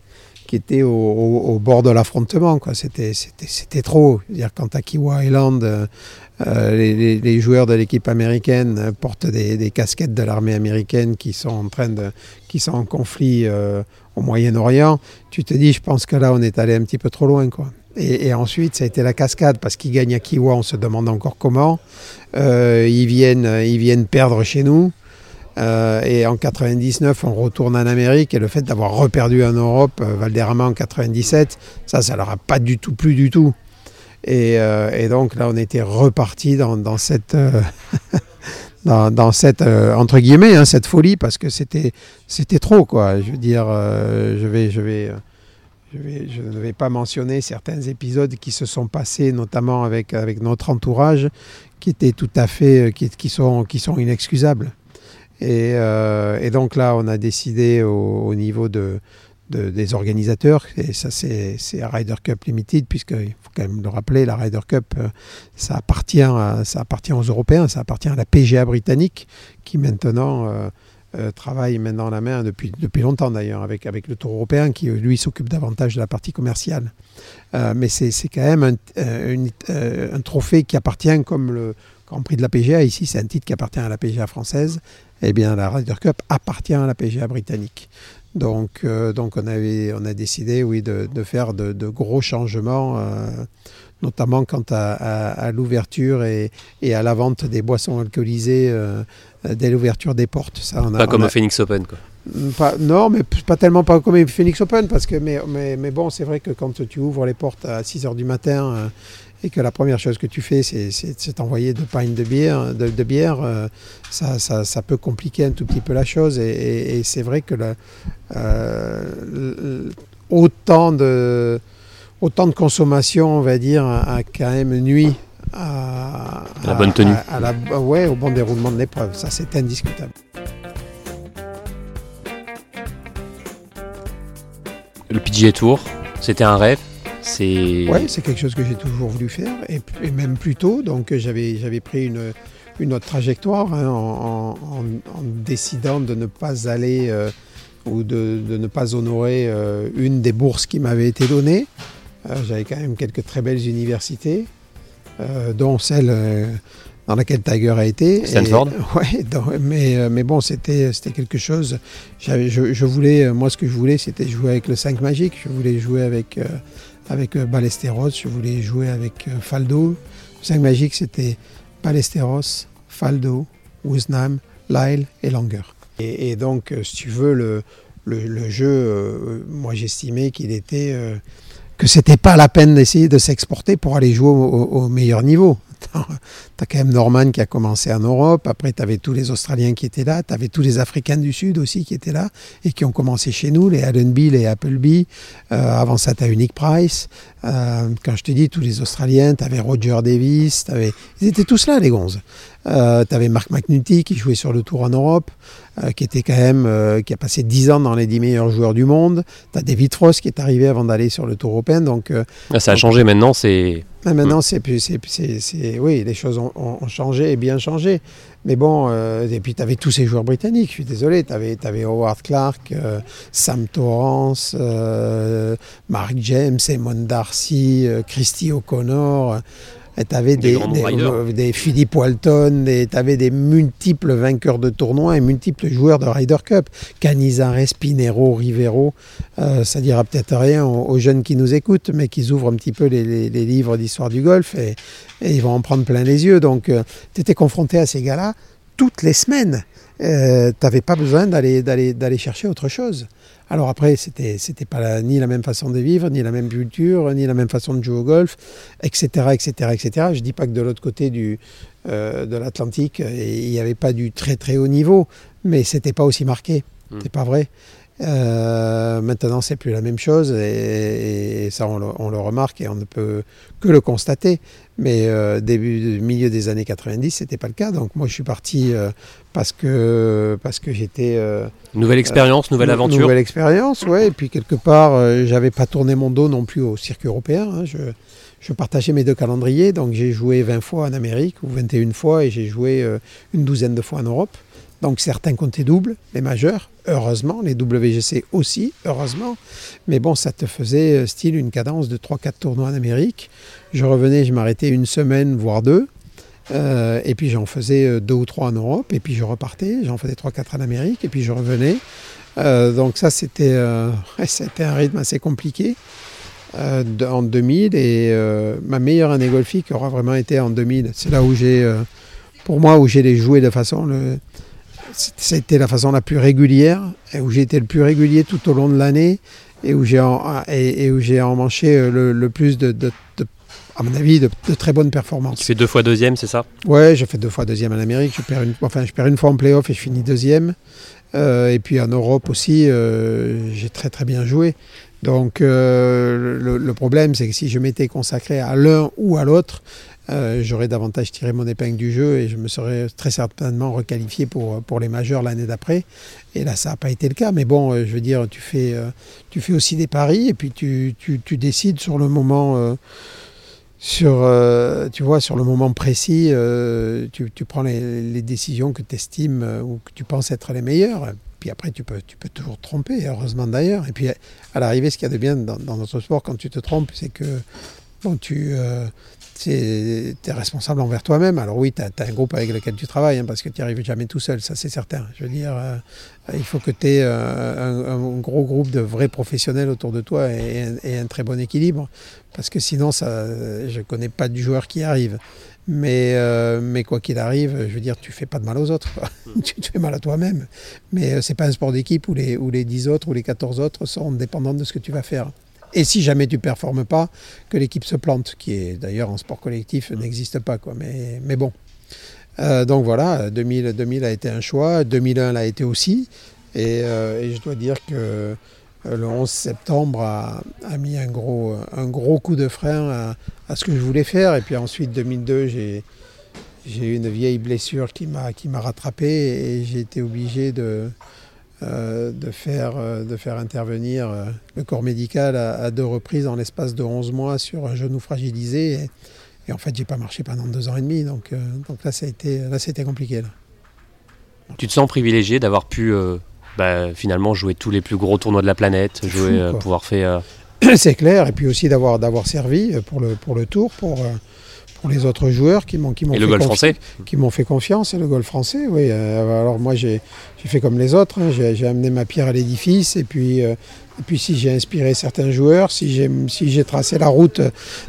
qui était au, au, au bord de l'affrontement. C'était, c'était, c'était trop. -dire, quand à Kiwa Island, euh, les, les, les, joueurs de l'équipe américaine portent des, des casquettes de l'armée américaine qui sont en train de, qui sont en conflit euh, au Moyen-Orient, tu te dis, je pense que là, on est allé un petit peu trop loin, quoi. Et, ensuite, ça a été la cascade parce qu'ils gagnent à Kiwa, on se demande encore comment. Euh, ils, viennent, ils viennent perdre chez nous. Euh, et en 99, on retourne en Amérique et le fait d'avoir reperdu en Europe, euh, Valderrama en 97, ça, ça leur a pas du tout plu du tout. Et, donc là, on était reparti dans, cette, dans, cette entre guillemets, hein, cette folie parce que c'était, c'était trop, quoi. Je veux dire, je vais, je vais. Je, ne vais pas mentionner certains épisodes qui se sont passés, notamment avec, notre entourage, qui étaient tout à fait, qui, qui, sont, inexcusables. Et, euh, et, donc là, on a décidé au, au niveau de, de, des organisateurs, et ça c'est Ryder Cup Limited, puisqu'il faut quand même le rappeler, la Ryder Cup, ça appartient, à, ça appartient aux Européens, ça appartient à la PGA britannique, qui maintenant euh, euh, travaille maintenant la main depuis, depuis longtemps d'ailleurs, avec, avec le Tour européen, qui lui s'occupe davantage de la partie commerciale. Euh, mais c'est quand même un, un, trophée qui appartient comme le Grand Prix de la PGA, ici c'est un titre qui appartient à la PGA française, eh bien la Ryder Cup appartient à la PGA britannique. Donc, euh, donc on, avait, on a décidé oui, de, de faire de, gros changements, euh, notamment quant à, à, à l'ouverture et, et, à la vente des boissons alcoolisées euh, dès l'ouverture des portes. Ça, on a, pas comme a... au Phoenix Open quoi. Pas, non, mais pas tellement pas comme au Phoenix Open, parce que, mais, mais, mais bon, c'est vrai que quand tu ouvres les portes à 6 h du matin et que la première chose que tu fais, c'est t'envoyer deux pintes de bière, de, de bière euh, ça, ça, ça, peut compliquer un tout petit peu la chose. Et, et, et c'est vrai que euh, autant, de, autant de consommation, on va dire, a, quand même nuit à, à la bonne tenue. À, la, ouais, au bon déroulement de l'épreuve. Ça, c'est indiscutable. Le PGA Tour, c'était un rêve c'est ouais, c'est quelque chose que j'ai toujours voulu faire et, et, même plus tôt. Donc j'avais j'avais pris une, une autre trajectoire hein, en, en, en, décidant de ne pas aller euh, ou de, de, ne pas honorer euh, une des bourses qui m'avait été donnée. Euh, j'avais quand même quelques très belles universités, euh, dont celle euh, dans laquelle Tiger a été. Stanford. Et, ouais, dans, mais, mais bon, c'était quelque chose. Je, je, voulais, moi, ce que je voulais, c'était jouer avec le 5 magique. Je voulais jouer avec avec euh, Ballesteros, je voulais jouer avec euh, Faldo. Le 5 magique, c'était Ballesteros, Faldo, Woosnam, Lyle et Langer. Et, et, donc, si tu veux, le, le, le jeu, euh, moi j'estimais qu'il était. Que c'était pas la peine d'essayer de s'exporter pour aller jouer au, meilleur niveau. as quand même Norman qui a commencé en Europe, après tu avais tous les Australiens qui étaient là, tu avais tous les Africains du Sud aussi qui étaient là et qui ont commencé chez nous, les Allenby, les Appleby, euh, avant ça tu as Unique Price, euh, quand je te dis tous les Australiens, tu avais Roger Davis, avais... ils étaient tous là les gonzes. Euh, tu avais Mark McNulty qui jouait sur le tour en Europe, euh, qui était quand même, euh, qui a passé 10 ans dans les 10 meilleurs joueurs du monde. Tu as David Frost qui est arrivé avant d'aller sur le tour européen. Donc, ah, ça a changé maintenant, c'est. Ah, maintenant, c'est plus. c'est oui, les choses ont, ont, changé et bien changé. Mais bon, et puis tu avais tous ces joueurs britanniques, je suis désolé. Tu avais, avais, Howard Clark, Sam Torrance, Mark James, Eamon Darcy, Christy O'Connor. Tu avais des, des, des, Philippe Walton, tu avais des multiples vainqueurs de tournois et multiples joueurs de Ryder Cup. Canizares, Pinero, Rivero. Euh, ça dira peut-être rien aux, jeunes qui nous écoutent, mais qui ouvrent un petit peu les, livres d'histoire du golf et, ils vont en prendre plein les yeux. Donc, euh, tu étais confronté à ces gars-là toutes les semaines. Euh, tu n'avais pas besoin d'aller chercher autre chose. Alors après, c'était c'était pas ni la même façon de vivre, ni la même culture, ni la même façon de jouer au golf, etc., etc., etc. Je dis pas que de l'autre côté du euh, de l'Atlantique, il n'y avait pas du très très haut niveau, mais c'était pas aussi marqué. Hmm. C'est pas vrai. Euh, maintenant, c'est plus la même chose et, ça, on le, remarque et on ne peut que le constater. Mais euh, début, milieu des années 90, c'était pas le cas. Donc moi, je suis parti euh, parce que parce que j'étais nouvelle expérience, nouvelle aventure. Nouvelle expérience, ouais. Et puis quelque part, j'avais pas tourné mon dos non plus au circuit européen. Hein. Je, je partageais mes deux calendriers, donc j'ai joué 20 fois en Amérique ou 21 fois et j'ai joué une douzaine de fois en Europe. Donc certains comptaient double, les majeurs, heureusement, les WGC aussi, heureusement. Mais bon, ça te faisait euh, style une cadence de 3-4 tournois en Amérique. Je revenais, je m'arrêtais une semaine, voire deux. Euh, et puis j'en faisais euh, deux ou trois en Europe, et puis je repartais, j'en faisais 3-4 en Amérique, et puis je revenais. donc ça, c'était un rythme assez compliqué en 2000. Et ma meilleure année golfique aura vraiment été en 2000. C'est là où j'ai, pour moi, où j'ai les joué de façon... c'était la façon la plus régulière, et où j'ai été le plus régulier tout au long de l'année, et où j'ai en, et, où j'ai emmanché euh, le, plus de, à mon avis, de, très bonnes performances. Tu fais deux fois deuxième, c'est ça? Ouais, j'ai fait deux fois deuxième en Amérique. Je perds une, enfin, je perds une fois en playoff et je finis deuxième. Euh, et puis en Europe aussi, euh, j'ai très très bien joué. Donc le, problème, c'est que si je m'étais consacré à l'un ou à l'autre, euh, j'aurais davantage tiré mon épingle du jeu et je me serais très certainement requalifié pour, pour les majeurs l'année d'après. Et là, ça n'a pas été le cas. Mais bon, euh, je veux dire, tu fais, euh, tu fais aussi des paris et puis tu, tu, tu décides sur le moment. sur, tu vois, sur le moment précis, tu, tu, prends les, décisions que tu estimes ou que tu penses être les meilleures. Puis après, tu peux, tu peux toujours te tromper, heureusement d'ailleurs. Et puis, à l'arrivée, ce qu'il y a de bien dans, notre sport, quand tu te trompes, c'est que bon, tu, tu es responsable envers toi-même. Alors oui, tu as, un groupe avec lequel tu travailles, hein, parce que tu n'y arrives jamais tout seul, ça c'est certain. Je veux dire, euh, il faut que tu aies euh, un, gros groupe de vrais professionnels autour de toi et, un très bon équilibre, parce que sinon, ça, je ne connais pas du joueur qui arrive. Mais, euh, mais quoi qu'il arrive, je veux dire, tu fais pas de mal aux autres. tu te fais mal à toi-même. Mais c'est pas un sport d'équipe où les, où les 10 autres ou les 14 autres sont dépendants de ce que tu vas faire. Et si jamais tu ne performes pas, que l'équipe se plante, qui est d'ailleurs en sport collectif n'existe pas. Quoi. Mais, mais bon. Euh, donc voilà, 2000, 2000 a été un choix, 2001 l'a été aussi. Et, euh, et, je dois dire que euh, le 11 septembre a, a, mis un gros, un gros coup de frein à, à, ce que je voulais faire. Et puis ensuite, 2002, j'ai, j'ai eu une vieille blessure qui m'a, qui m'a rattrapé et j'ai été obligé de, de, faire, euh, de faire intervenir euh, le corps médical à, deux reprises en l'espace de 11 mois sur un genou fragilisé. Et, en fait, j'ai pas marché pendant deux ans et demi. Donc, donc là, ça a été, là, c'était compliqué. Là. Tu te sens privilégié d'avoir pu bah, finalement jouer tous les plus gros tournois de la planète, jouer, pouvoir faire. C'est clair. Et puis aussi d'avoir, d'avoir servi pour le, pour le tour, pour pour les autres joueurs qui m'ont qui m'ont fait, golf français qui m'ont fait confiance et le golf français oui euh, alors moi j'ai fait comme les autres hein. j'ai amené ma pierre à l'édifice et puis euh, et puis si j'ai inspiré certains joueurs si j'ai si j'ai tracé la route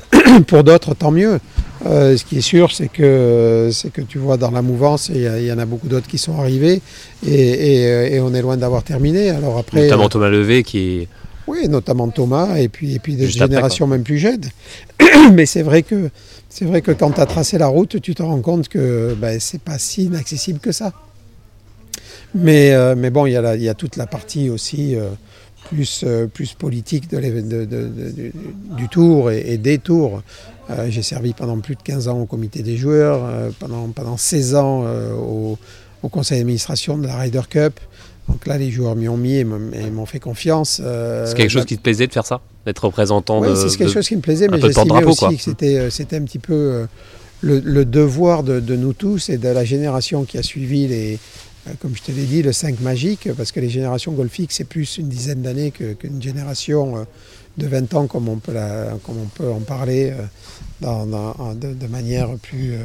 pour d'autres tant mieux euh, ce qui est sûr c'est que c'est que tu vois dans la mouvance il y, en a beaucoup d'autres qui sont arrivés et, et, on est loin d'avoir terminé alors après notamment Thomas Levé qui Oui, notamment Thomas et puis, et puis des Juste après, générations même plus jeunes. Mais c'est vrai que c'est vrai que quand tu as tracé la route, tu te rends compte que ben, c'est pas si inaccessible que ça. Mais, euh, mais bon, il y, a toute la partie aussi euh, plus, euh, plus politique du- tour et, des tours. J'ai servi pendant plus de 15 ans au comité des joueurs, pendant, pendant 16 ans au conseil d'administration de la Ryder Cup. Donc là, les joueurs m'y ont mis et m'ont fait confiance. Euh, C'est quelque chose bah, qui te plaisait de faire ça D'être représentant oui, de. c'est quelque de- chose qui me plaisait, mais j'estimais aussi quoi. que c'était, euh, c'était un petit peu euh, le, le devoir de, de nous tous et de la génération qui a suivi les, comme je te l'ai dit, le 5 magique, parce que les générations golfiques, c'est plus une dizaine d'années que- qu'une génération de 20 ans, comme on peut, la- comme on peut en parler dans- dans- en- de, de manière plus,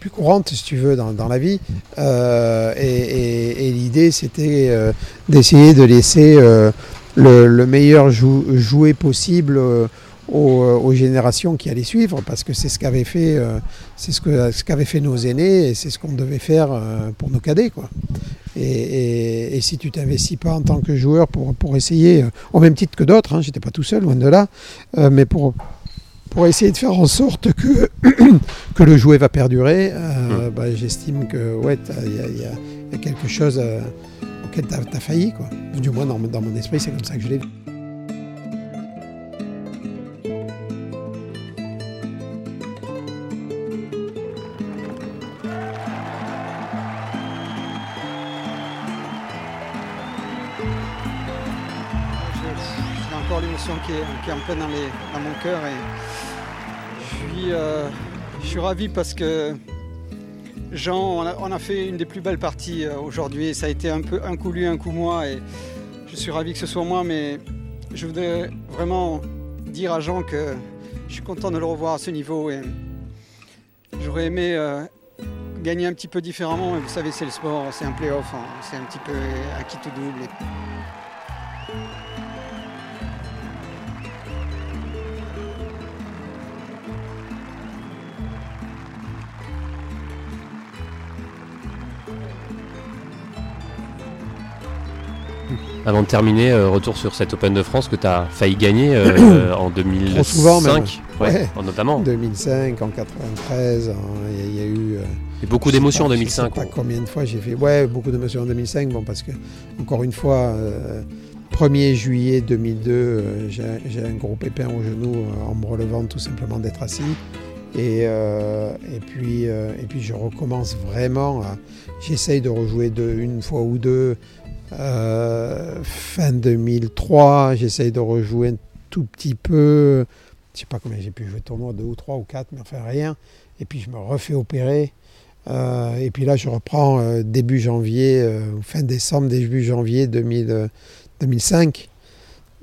plus courante, si tu veux, dans, dans la vie. Euh, et l'idée, c'était euh, d'essayer de laisser euh, le, le meilleur jou- jouet possible aux, générations qui allaient suivre, parce que c'est ce qu'avaient fait, ce ce fait nos aînés, et c'est ce qu'on devait faire pour nos cadets, quoi. Et, si tu t'investis pas en tant que joueur pour, pour essayer, au même titre que d'autres, hein, j'étais pas tout seul, loin de là, mais pour pour essayer de faire en sorte que, que le jouet va perdurer, euh, bah, j'estime que ouais, y, y il y a quelque chose euh, auquel tu as, failli. Quoi. Du moins, dans, dans mon esprit, c'est comme ça que je l'ai vu. Qui est, en plein dans, mon cœur et je suis, euh, je suis ravi parce que Jean, on a, fait une des plus belles parties euh, aujourd'hui. Ça a été un peu un coup lui, un coup moi et je suis ravi que ce soit moi, mais je voudrais vraiment dire à Jean que je suis content de le revoir à ce niveau et j'aurais aimé euh, gagner un petit peu différemment. Vous savez, c'est le sport, c'est un playoff, hein, c'est un petit peu un qui tout double. Avant de terminer, euh, retour sur cette Open de France que tu as failli gagner euh, en 2005. Trop souvent, même. Ouais, Ouais. en- notamment. En 2005, en 93, hein, il y a- il y, a eu. euh, Et beaucoup d'émotions en pas- je 2005. sais pas combien de fois j'ai fait. Ouais, beaucoup d'émotions en 2005. Bon, parce que, encore une fois, euh, 1er juillet 2002, euh, j'ai un gros pépin au genou euh, en me relevant tout simplement d'être assis. Et, euh, et, puis, euh, et puis je recommence vraiment. J'essaye de rejouer deux, une fois ou deux. Euh, fin 2003, j'essaye de rejouer un tout petit peu. Je sais pas combien j'ai pu jouer de tournoi, deux ou trois ou quatre, mais enfin rien. Et puis je me refais opérer. Euh, et puis là, je reprends euh, début janvier, fin décembre, début janvier 2000, euh, 2005.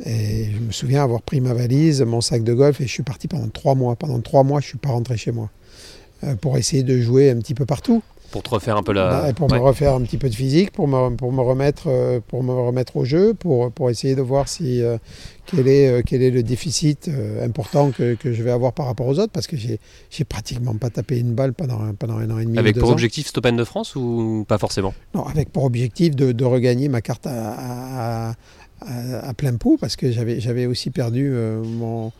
Et je me souviens avoir pris ma valise, mon sac de golf, et je suis parti pendant trois mois. Pendant trois mois, je ne suis pas rentré chez moi. Pour essayer de jouer un petit peu partout. Pour te refaire un peu la. Ouais, pour ouais. me refaire un petit peu de physique, pour me, pour me, remettre, euh, pour me remettre au jeu, pour, pour essayer de voir si, euh, quel, est, euh, quel est le déficit euh, important que, que je vais avoir par rapport aux autres, parce que j'ai pratiquement pas tapé une balle pendant, un- pendant un an et demi. Avec pour ans. objectif cette Open de France ou pas forcément? Non, avec pour objectif de, de regagner ma carte à, à- à- à plein pot, parce que j'avais aussi perdu mon,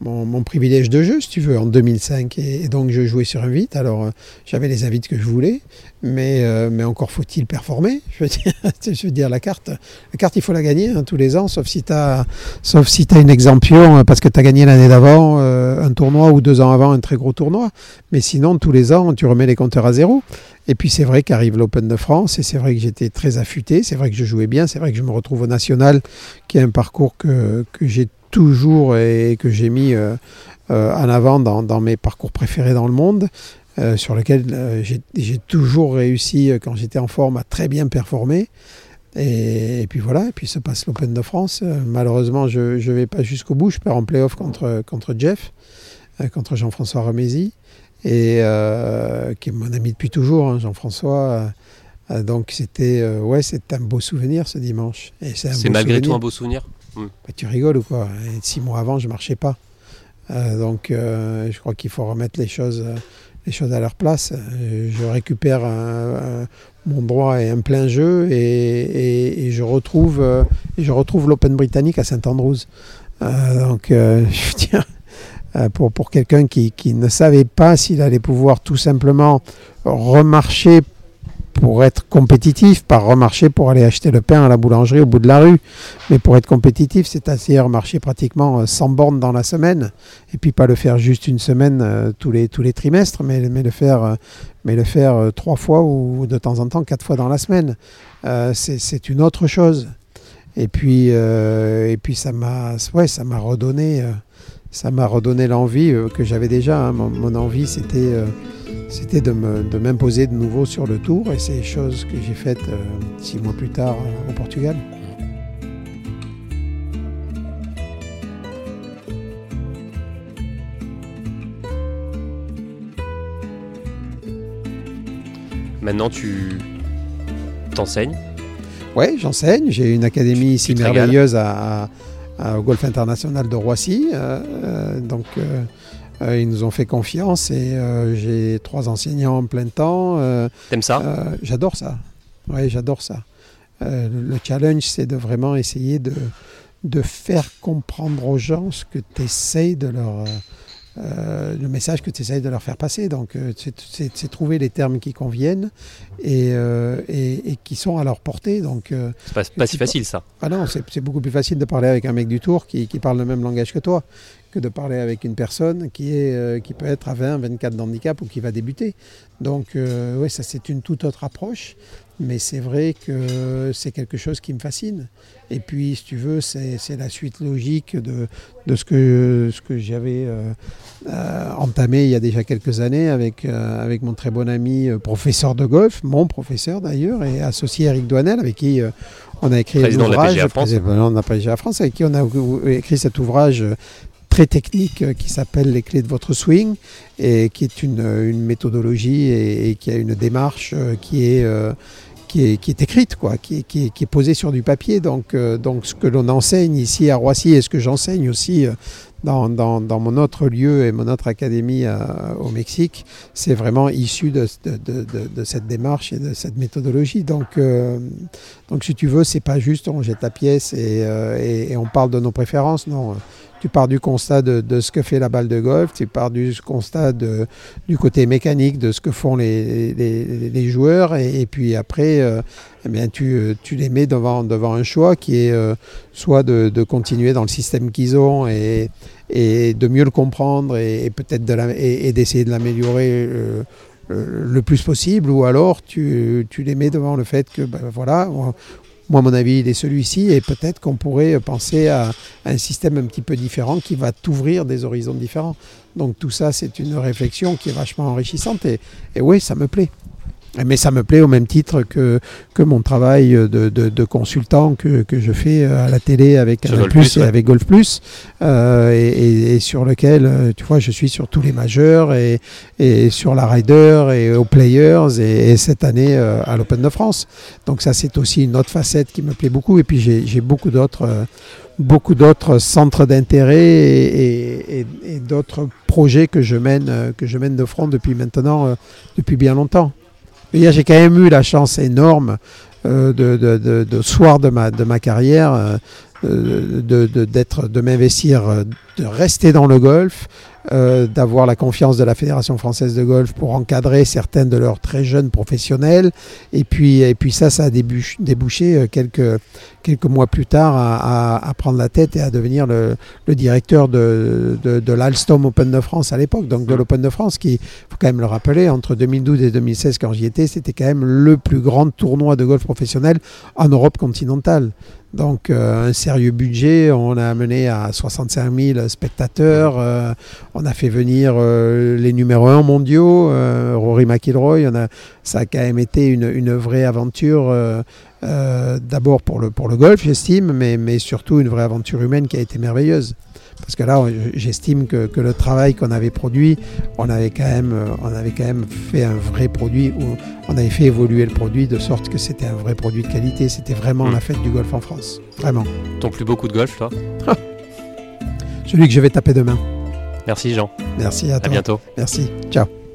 mon, privilège de jeu, si tu veux, en 2005. Et, donc je jouais sur invite. Alors euh, j'avais les invites que je voulais, mais, euh, mais encore faut-il performer. Je veux, dire, je dire, la carte, la carte, il faut la gagner hein, tous les ans, sauf si tu as, sauf si une exemption, euh, parce que tu as gagné l'année d'avant un tournoi ou deux ans avant un très gros tournoi. Mais sinon, tous les ans, tu remets les compteurs à zéro. Et puis c'est vrai qu'arrive l'Open de France et c'est vrai que j'étais très affûté, c'est vrai que je jouais bien, c'est vrai que je me retrouve au national, qui est un parcours que, que j'ai toujours et que j'ai mis euh, euh, en avant dans, dans mes parcours préférés dans le monde, euh, sur lequel j'ai toujours réussi, quand j'étais en forme, à très bien performer. Et, et puis voilà, et puis se passe l'Open de France. Malheureusement, je ne vais pas jusqu'au bout, je perds en playoff contre, contre Jeff, contre Jean-François Remézy et qui est mon ami depuis toujours, hein, Jean-François. Donc c'était ouais, un beau souvenir ce dimanche. C'est malgré tout un beau souvenir? Bah, tu rigoles ou quoi Six mois avant, je marchais pas. Euh, donc euh, je crois qu'il faut remettre les choses, euh, les choses à leur place. Je récupère mon droit et un plein jeu et, je retrouve, et je retrouve l'Open britannique à Saint-Andrews. donc, je tiens. Pour, pour quelqu'un qui, qui, ne savait pas s'il allait pouvoir tout simplement remarcher pour être compétitif, pas remarcher pour aller acheter le pain à la boulangerie au bout de la rue. Mais pour être compétitif, c'est assez remarcher pratiquement 100 euh, bornes dans la semaine. Et puis pas le faire juste une semaine euh, tous, les, tous les trimestres, mais, mais le faire, euh, mais le faire trois fois ou de temps en temps quatre fois dans la semaine. c'est une autre chose. Et puis, et puis ça m'a ouais, redonné, ça m'a redonné l'envie que j'avais déjà. Hein. Mon, envie, c'était c'était de m'imposer de, nouveau sur le tour et c'est chose que j'ai faite euh, six mois plus tard euh, au Portugal. Maintenant, tu t'enseignes? Oui, j'enseigne. J'ai une académie ici merveilleuse à, au Golf International de Roissy. Euh, donc, euh, ils nous ont fait confiance et euh, j'ai trois enseignants en plein temps. Euh, T'aimes ça? J'adore ça. Oui, j'adore ça. le challenge, c'est de vraiment essayer de, de faire comprendre aux gens ce que tu essayes de leur. Le message que tu essayes de leur faire passer. Donc, c'est trouver les termes qui conviennent et, et, qui sont à leur portée. Donc, c'est pas, pas si facile, ça. Ah non, c'est beaucoup plus facile de parler avec un mec du tour qui, qui parle le même langage que toi que de parler avec une personne qui, est, euh, qui peut être à 20, 24 d'handicap ou qui va débuter. Donc euh, oui, ça c'est une toute autre approche, mais c'est vrai que c'est quelque chose qui me fascine. Et puis, si tu veux, c'est la suite logique de, de ce que, ce que j'avais euh, entamé il y a déjà quelques années avec, avec mon très bon ami professeur de golf, mon professeur d'ailleurs, et associé Eric Douanel, avec qui on a écrit un ouvrage. De la France. On a la France, avec qui on a écrit cet ouvrage très technique euh, qui s'appelle Les clés de votre swing et qui est une, une méthodologie et, qui a une démarche euh, qui est, euh, qui est, écrite, quoi, qui, est, qui, qui est posée sur du papier. Donc, donc ce que l'on enseigne ici à Roissy et ce que j'enseigne aussi dans, dans, mon autre lieu et mon autre académie au Mexique, c'est vraiment issu de, de, cette démarche et de cette méthodologie. Donc, donc si tu veux, c'est pas juste on jette la pièce et, et, on parle de nos préférences, non tu pars du constat de, ce que fait la balle de golf, tu pars du constat du côté mécanique de ce que font les, les, joueurs, et, puis après, euh, eh bien, tu, tu, les mets devant, devant un choix qui est euh, soit de, continuer dans le système qu'ils ont et, et, de mieux le comprendre et, peut-être d'essayer de l'améliorer. Euh, le plus possible, ou alors tu, tu, les mets devant le fait que ben, voilà, moi, mon avis, il est celui-ci, et peut-être qu'on pourrait penser à, un système un petit peu différent qui va t'ouvrir des horizons différents. Donc tout ça, c'est une réflexion qui est vachement enrichissante, et oui, ça me plaît. Mais ça me plaît au même titre que, que mon travail de, de, consultant que, que, je fais à la télé avec Canal Plus et avec Golf Plus, euh, et, sur lequel, euh, tu vois, je suis sur tous les majeurs et, et sur la Ryder et aux Players et, cette année euh, à l'Open de France. Donc ça, c'est aussi une autre facette qui me plaît beaucoup. Et puis j'ai beaucoup d'autres beaucoup d'autres centres d'intérêt et, et d'autres projets que je mène que je mène de front depuis maintenant depuis bien longtemps. J'ai quand même eu la chance énorme euh, de, soir de ma, carrière euh, de, de m'investir, de rester dans le golf, euh, d'avoir la confiance de la Fédération française de golf pour encadrer certains de leurs très jeunes professionnels. Et puis, et puis ça, ça a débouché, euh, quelques, quelques mois plus tard à, prendre la tête et à devenir le, directeur de, de, l'Alstom Open de France à l'époque, donc de mmh. l'Open de France, qui, faut quand même le rappeler, entre 2012 et 2016, quand j'y étais, c'était quand même le plus grand tournoi de golf professionnel en Europe continentale. Donc euh, un sérieux budget, on a amené à 65 000 spectateurs, euh, on a fait venir euh, les numéros 1 mondiaux, Rory McIlroy, on a, ça a quand même été une, une vraie aventure, d'abord pour le, pour le golf j'estime, mais, mais surtout une vraie aventure humaine qui a été merveilleuse. Parce que là, j'estime que, le travail qu'on avait produit, on avait, quand même, on avait quand même fait un vrai produit, où on avait fait évoluer le produit de sorte que c'était un vrai produit de qualité. C'était vraiment hmm. la fête du golf en France. Vraiment. Ton plus beau coup de golf, toi Celui que je vais taper demain. Merci Jean. Merci à toi. À bientôt. Merci. Ciao.